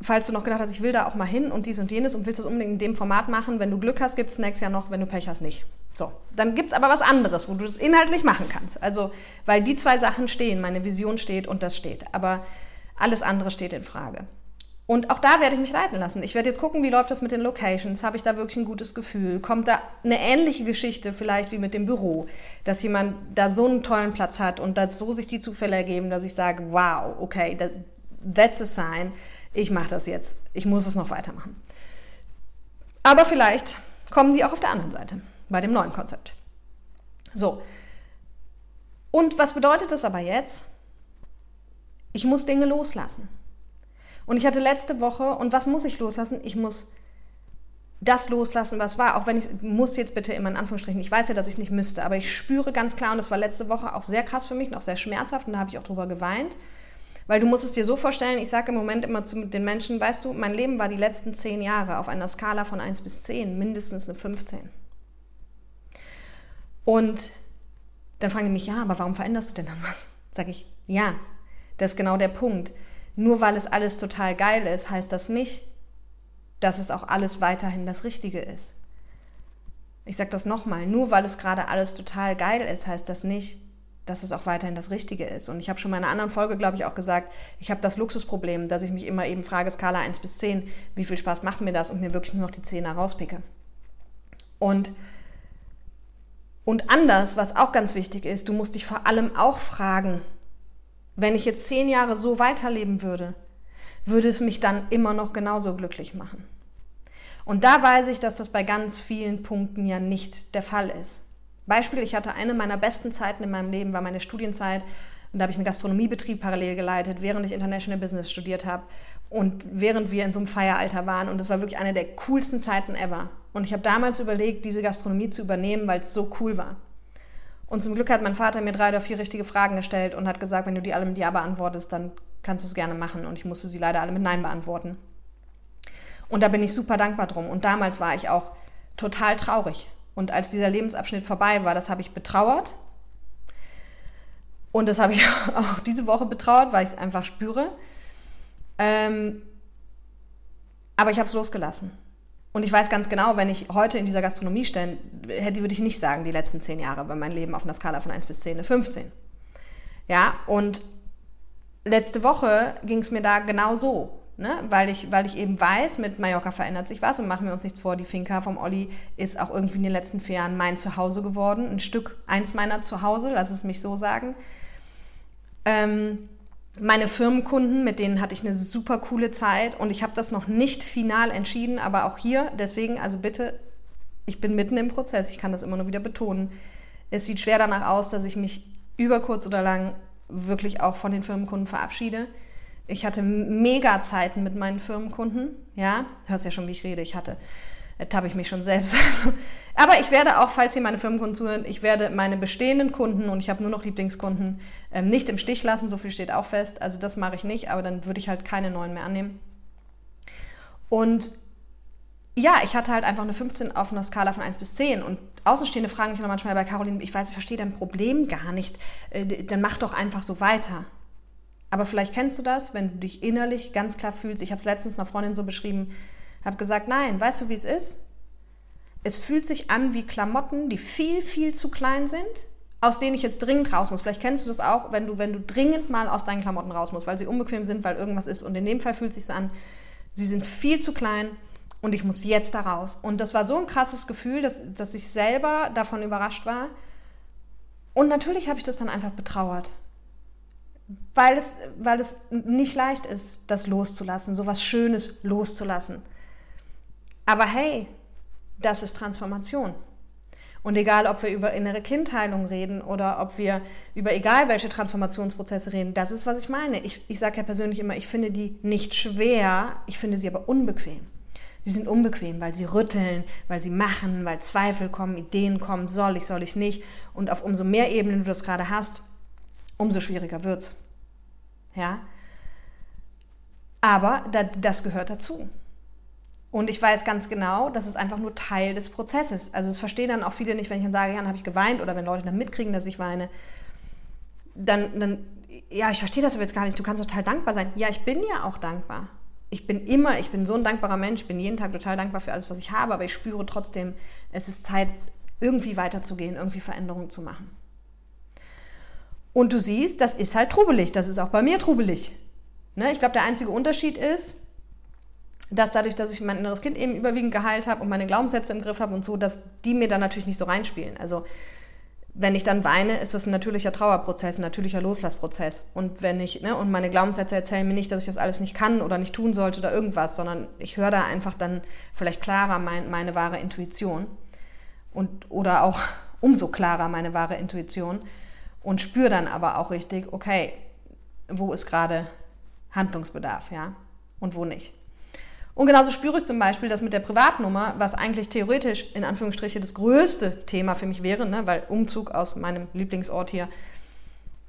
falls du noch gedacht hast, ich will da auch mal hin und dies und jenes und willst das unbedingt in dem Format machen, wenn du Glück hast, gibt es nächstes Jahr noch, wenn du Pech hast, nicht. So, dann gibt es aber was anderes, wo du das inhaltlich machen kannst. Also, weil die zwei Sachen stehen, meine Vision steht und das steht. Aber alles andere steht in Frage. Und auch da werde ich mich leiten lassen. Ich werde jetzt gucken, wie läuft das mit den Locations. Habe ich da wirklich ein gutes Gefühl? Kommt da eine ähnliche Geschichte vielleicht wie mit dem Büro, dass jemand da so einen tollen Platz hat und dass so sich die Zufälle ergeben, dass ich sage, wow, okay, that's a sign. Ich mache das jetzt. Ich muss es noch weitermachen. Aber vielleicht kommen die auch auf der anderen Seite bei dem neuen Konzept. So. Und was bedeutet das aber jetzt? Ich muss Dinge loslassen. Und ich hatte letzte Woche, und was muss ich loslassen? Ich muss das loslassen, was war, auch wenn ich muss jetzt bitte immer in Anführungsstrichen, ich weiß ja, dass ich es nicht müsste, aber ich spüre ganz klar, und das war letzte Woche auch sehr krass für mich und auch sehr schmerzhaft, und da habe ich auch drüber geweint, weil du musst es dir so vorstellen, ich sage im Moment immer zu den Menschen, weißt du, mein Leben war die letzten zehn Jahre auf einer Skala von 1 bis 10, mindestens eine 15. Und dann fragen die mich, ja, aber warum veränderst du denn dann was? Sag ich, ja, das ist genau der Punkt. Nur weil es alles total geil ist, heißt das nicht, dass es auch alles weiterhin das Richtige ist. Ich sage das nochmal, nur weil es gerade alles total geil ist, heißt das nicht, dass es auch weiterhin das Richtige ist. Und ich habe schon mal in einer anderen Folge, glaube ich, auch gesagt, ich habe das Luxusproblem, dass ich mich immer eben frage, Skala 1 bis 10, wie viel Spaß macht mir das und mir wirklich nur noch die 10er rauspicke. Und, und anders, was auch ganz wichtig ist, du musst dich vor allem auch fragen, wenn ich jetzt zehn Jahre so weiterleben würde, würde es mich dann immer noch genauso glücklich machen. Und da weiß ich, dass das bei ganz vielen Punkten ja nicht der Fall ist. Beispiel, ich hatte eine meiner besten Zeiten in meinem Leben, war meine Studienzeit. Und da habe ich einen Gastronomiebetrieb parallel geleitet, während ich International Business studiert habe und während wir in so einem Feieralter waren. Und das war wirklich eine der coolsten Zeiten ever. Und ich habe damals überlegt, diese Gastronomie zu übernehmen, weil es so cool war. Und zum Glück hat mein Vater mir drei oder vier richtige Fragen gestellt und hat gesagt, wenn du die alle mit Ja beantwortest, dann kannst du es gerne machen. Und ich musste sie leider alle mit Nein beantworten. Und da bin ich super dankbar drum. Und damals war ich auch total traurig. Und als dieser Lebensabschnitt vorbei war, das habe ich betrauert. Und das habe ich auch diese Woche betrauert, weil ich es einfach spüre. Ähm, aber ich habe es losgelassen. Und ich weiß ganz genau, wenn ich heute in dieser Gastronomie stehen hätte, würde ich nicht sagen, die letzten zehn Jahre, weil mein Leben auf einer Skala von 1 bis 10 eine 15. Ja, und letzte Woche ging es mir da genau so. Ne? Weil, ich, weil ich eben weiß, mit Mallorca verändert sich was und machen wir uns nichts vor, die Finca vom Olli ist auch irgendwie in den letzten vier Jahren mein Zuhause geworden. Ein Stück, eins meiner Zuhause, lass es mich so sagen. Ähm, meine Firmenkunden, mit denen hatte ich eine super coole Zeit und ich habe das noch nicht final entschieden, aber auch hier, deswegen, also bitte, ich bin mitten im Prozess, ich kann das immer nur wieder betonen. Es sieht schwer danach aus, dass ich mich über kurz oder lang wirklich auch von den Firmenkunden verabschiede. Ich hatte mega Zeiten mit meinen Firmenkunden, ja, hörst ja schon, wie ich rede, ich hatte ertappe ich mich schon selbst. Aber ich werde auch, falls hier meine Firmenkunden zuhören, ich werde meine bestehenden Kunden und ich habe nur noch Lieblingskunden ähm, nicht im Stich lassen, so viel steht auch fest. Also das mache ich nicht, aber dann würde ich halt keine neuen mehr annehmen. Und ja, ich hatte halt einfach eine 15 auf einer Skala von 1 bis 10 und Außenstehende fragen mich noch manchmal bei Caroline, ich weiß, ich verstehe dein Problem gar nicht, äh, dann mach doch einfach so weiter. Aber vielleicht kennst du das, wenn du dich innerlich ganz klar fühlst. Ich habe es letztens einer Freundin so beschrieben, habe gesagt, nein, weißt du, wie es ist? Es fühlt sich an wie Klamotten, die viel, viel zu klein sind, aus denen ich jetzt dringend raus muss. Vielleicht kennst du das auch, wenn du, wenn du dringend mal aus deinen Klamotten raus musst, weil sie unbequem sind, weil irgendwas ist. Und in dem Fall fühlt es sich an, sie sind viel zu klein und ich muss jetzt da raus. Und das war so ein krasses Gefühl, dass, dass ich selber davon überrascht war. Und natürlich habe ich das dann einfach betrauert weil es, weil es nicht leicht ist, das loszulassen, so was Schönes loszulassen. Aber hey, das ist Transformation. Und egal, ob wir über innere Kindheilung reden oder ob wir über egal welche Transformationsprozesse reden, das ist, was ich meine. Ich, ich sage ja persönlich immer, ich finde die nicht schwer, ich finde sie aber unbequem. Sie sind unbequem, weil sie rütteln, weil sie machen, weil Zweifel kommen, Ideen kommen, soll ich, soll ich nicht. Und auf umso mehr Ebenen du das gerade hast, umso schwieriger wird es. Ja? Aber das gehört dazu. Und ich weiß ganz genau, das ist einfach nur Teil des Prozesses. Also es verstehen dann auch viele nicht, wenn ich dann sage, ja, dann habe ich geweint oder wenn Leute dann mitkriegen, dass ich weine. Dann, dann, ja, ich verstehe das aber jetzt gar nicht. Du kannst total dankbar sein. Ja, ich bin ja auch dankbar. Ich bin immer, ich bin so ein dankbarer Mensch. Ich bin jeden Tag total dankbar für alles, was ich habe. Aber ich spüre trotzdem, es ist Zeit, irgendwie weiterzugehen, irgendwie Veränderungen zu machen. Und du siehst, das ist halt trubelig. Das ist auch bei mir trubelig. Ne? Ich glaube, der einzige Unterschied ist, dass dadurch, dass ich mein inneres Kind eben überwiegend geheilt habe und meine Glaubenssätze im Griff habe und so, dass die mir dann natürlich nicht so reinspielen. Also wenn ich dann weine, ist das ein natürlicher Trauerprozess, ein natürlicher Loslassprozess. Und wenn ich, ne, und meine Glaubenssätze erzählen mir nicht, dass ich das alles nicht kann oder nicht tun sollte oder irgendwas, sondern ich höre da einfach dann vielleicht klarer mein, meine wahre Intuition. Und, oder auch umso klarer meine wahre Intuition und spüre dann aber auch richtig, okay, wo ist gerade Handlungsbedarf, ja, und wo nicht. Und genauso spüre ich zum Beispiel, dass mit der Privatnummer, was eigentlich theoretisch in Anführungsstriche das größte Thema für mich wäre, ne, weil Umzug aus meinem Lieblingsort hier,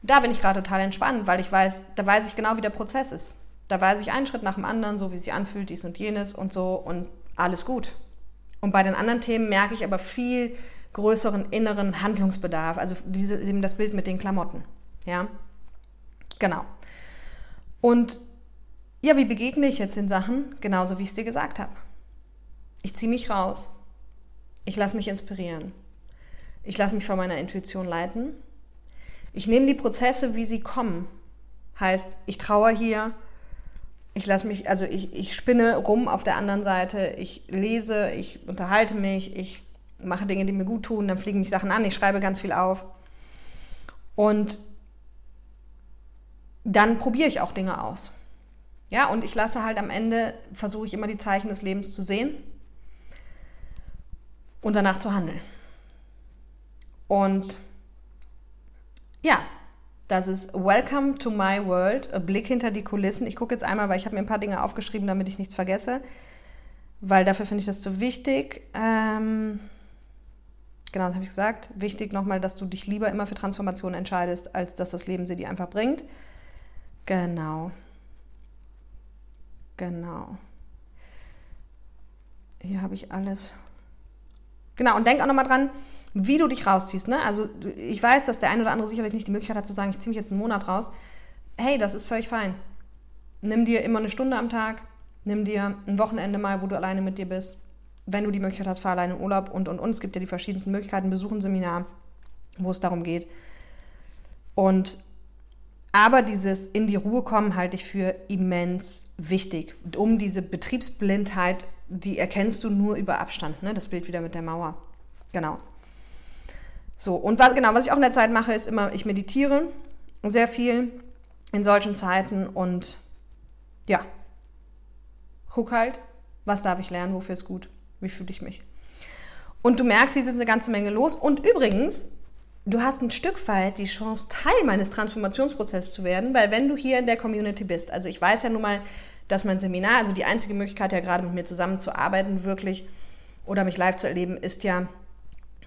da bin ich gerade total entspannt, weil ich weiß, da weiß ich genau, wie der Prozess ist. Da weiß ich einen Schritt nach dem anderen, so wie sich anfühlt, dies und jenes und so und alles gut. Und bei den anderen Themen merke ich aber viel größeren inneren Handlungsbedarf. Also diese, eben das Bild mit den Klamotten. Ja, genau. Und ja, wie begegne ich jetzt den Sachen? Genauso wie ich es dir gesagt habe. Ich ziehe mich raus. Ich lasse mich inspirieren. Ich lasse mich von meiner Intuition leiten. Ich nehme die Prozesse, wie sie kommen. Heißt, ich traue hier, ich lasse mich, also ich, ich spinne rum auf der anderen Seite, ich lese, ich unterhalte mich, ich mache Dinge, die mir gut tun, dann fliegen mich Sachen an, ich schreibe ganz viel auf. Und dann probiere ich auch Dinge aus. Ja, und ich lasse halt am Ende, versuche ich immer die Zeichen des Lebens zu sehen und danach zu handeln. Und ja, das ist Welcome to my world, ein Blick hinter die Kulissen. Ich gucke jetzt einmal, weil ich habe mir ein paar Dinge aufgeschrieben, damit ich nichts vergesse, weil dafür finde ich das zu wichtig. Ähm Genau, das habe ich gesagt. Wichtig nochmal, dass du dich lieber immer für Transformation entscheidest, als dass das Leben sie dir einfach bringt. Genau. Genau. Hier habe ich alles. Genau, und denk auch nochmal dran, wie du dich rausziehst. Ne? Also ich weiß, dass der ein oder andere sicherlich nicht die Möglichkeit hat zu sagen, ich ziehe mich jetzt einen Monat raus. Hey, das ist völlig fein. Nimm dir immer eine Stunde am Tag, nimm dir ein Wochenende mal, wo du alleine mit dir bist wenn du die Möglichkeit hast, fahr alleine in Urlaub und, und, und. Es gibt ja die verschiedensten Möglichkeiten, besuch ein Seminar, wo es darum geht. Und aber dieses in die Ruhe kommen halte ich für immens wichtig. Um diese Betriebsblindheit, die erkennst du nur über Abstand, ne? das Bild wieder mit der Mauer. Genau. So, und was, genau, was ich auch in der Zeit mache, ist immer, ich meditiere sehr viel in solchen Zeiten und ja, guck halt, was darf ich lernen, wofür ist gut. Wie fühle ich mich? Und du merkst, hier ist eine ganze Menge los. Und übrigens, du hast ein Stück weit die Chance, Teil meines Transformationsprozesses zu werden, weil wenn du hier in der Community bist, also ich weiß ja nun mal, dass mein Seminar, also die einzige Möglichkeit, ja gerade mit mir zusammenzuarbeiten, wirklich oder mich live zu erleben, ist ja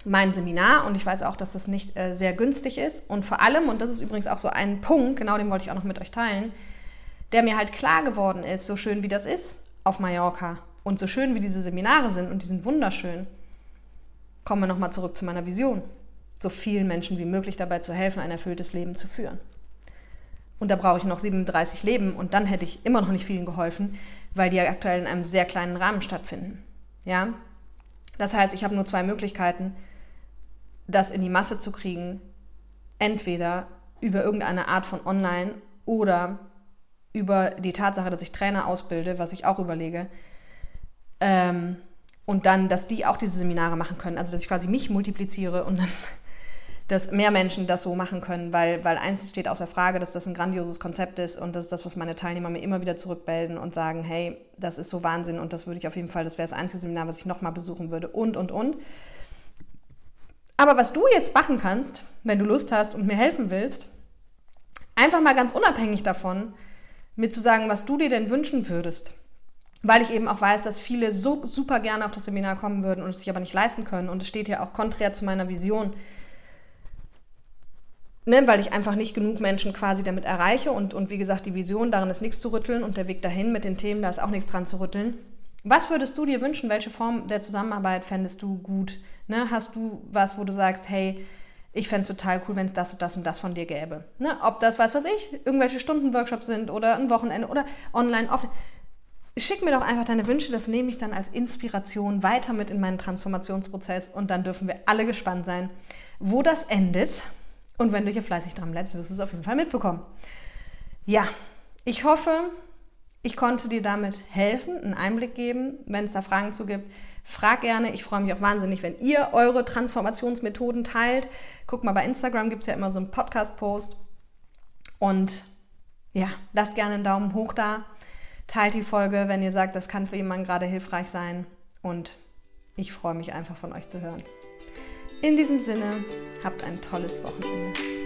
mein Seminar und ich weiß auch, dass das nicht äh, sehr günstig ist und vor allem, und das ist übrigens auch so ein Punkt, genau den wollte ich auch noch mit euch teilen, der mir halt klar geworden ist, so schön wie das ist auf Mallorca und so schön wie diese Seminare sind, und die sind wunderschön, kommen wir nochmal zurück zu meiner Vision. So vielen Menschen wie möglich dabei zu helfen, ein erfülltes Leben zu führen. und da brauche ich noch 37 Leben und dann hätte ich immer noch nicht vielen geholfen, weil die ja aktuell in einem sehr kleinen Rahmen stattfinden. Ja? Das heißt, ich habe nur zwei Möglichkeiten, das in die Masse zu kriegen. Entweder über irgendeine Art von Online oder über die Tatsache, dass ich Trainer ausbilde, was ich auch überlege. Ähm, und dann, dass die auch diese Seminare machen können. Also, dass ich quasi mich multipliziere und dann, dass mehr Menschen das so machen können, weil, weil eins steht außer Frage, dass das ein grandioses Konzept ist und das ist das, was meine Teilnehmer mir immer wieder zurückmelden und sagen, hey, das ist so Wahnsinn und das würde ich auf jeden Fall, das wäre das einzige Seminar, was ich nochmal besuchen würde und, und, und. Aber was du jetzt machen kannst, wenn du Lust hast und mir helfen willst, einfach mal ganz unabhängig davon, mir zu sagen, was du dir denn wünschen würdest weil ich eben auch weiß, dass viele so super gerne auf das Seminar kommen würden und es sich aber nicht leisten können. Und es steht ja auch konträr zu meiner Vision. Ne, weil ich einfach nicht genug Menschen quasi damit erreiche und, und wie gesagt, die Vision, darin ist nichts zu rütteln und der Weg dahin mit den Themen, da ist auch nichts dran zu rütteln. Was würdest du dir wünschen? Welche Form der Zusammenarbeit fändest du gut? Ne, hast du was, wo du sagst, hey, ich fände es total cool, wenn es das und das und das von dir gäbe? Ne, ob das, was weiß ich, irgendwelche Stundenworkshops sind oder ein Wochenende oder online, offline Schick mir doch einfach deine Wünsche, das nehme ich dann als Inspiration weiter mit in meinen Transformationsprozess und dann dürfen wir alle gespannt sein, wo das endet. Und wenn du hier fleißig dran bleibst, wirst du es auf jeden Fall mitbekommen. Ja, ich hoffe, ich konnte dir damit helfen, einen Einblick geben. Wenn es da Fragen zu gibt, frag gerne. Ich freue mich auch wahnsinnig, wenn ihr eure Transformationsmethoden teilt. Guck mal, bei Instagram gibt es ja immer so einen Podcast-Post. Und ja, lasst gerne einen Daumen hoch da. Teilt die Folge, wenn ihr sagt, das kann für jemanden gerade hilfreich sein. Und ich freue mich einfach von euch zu hören. In diesem Sinne, habt ein tolles Wochenende.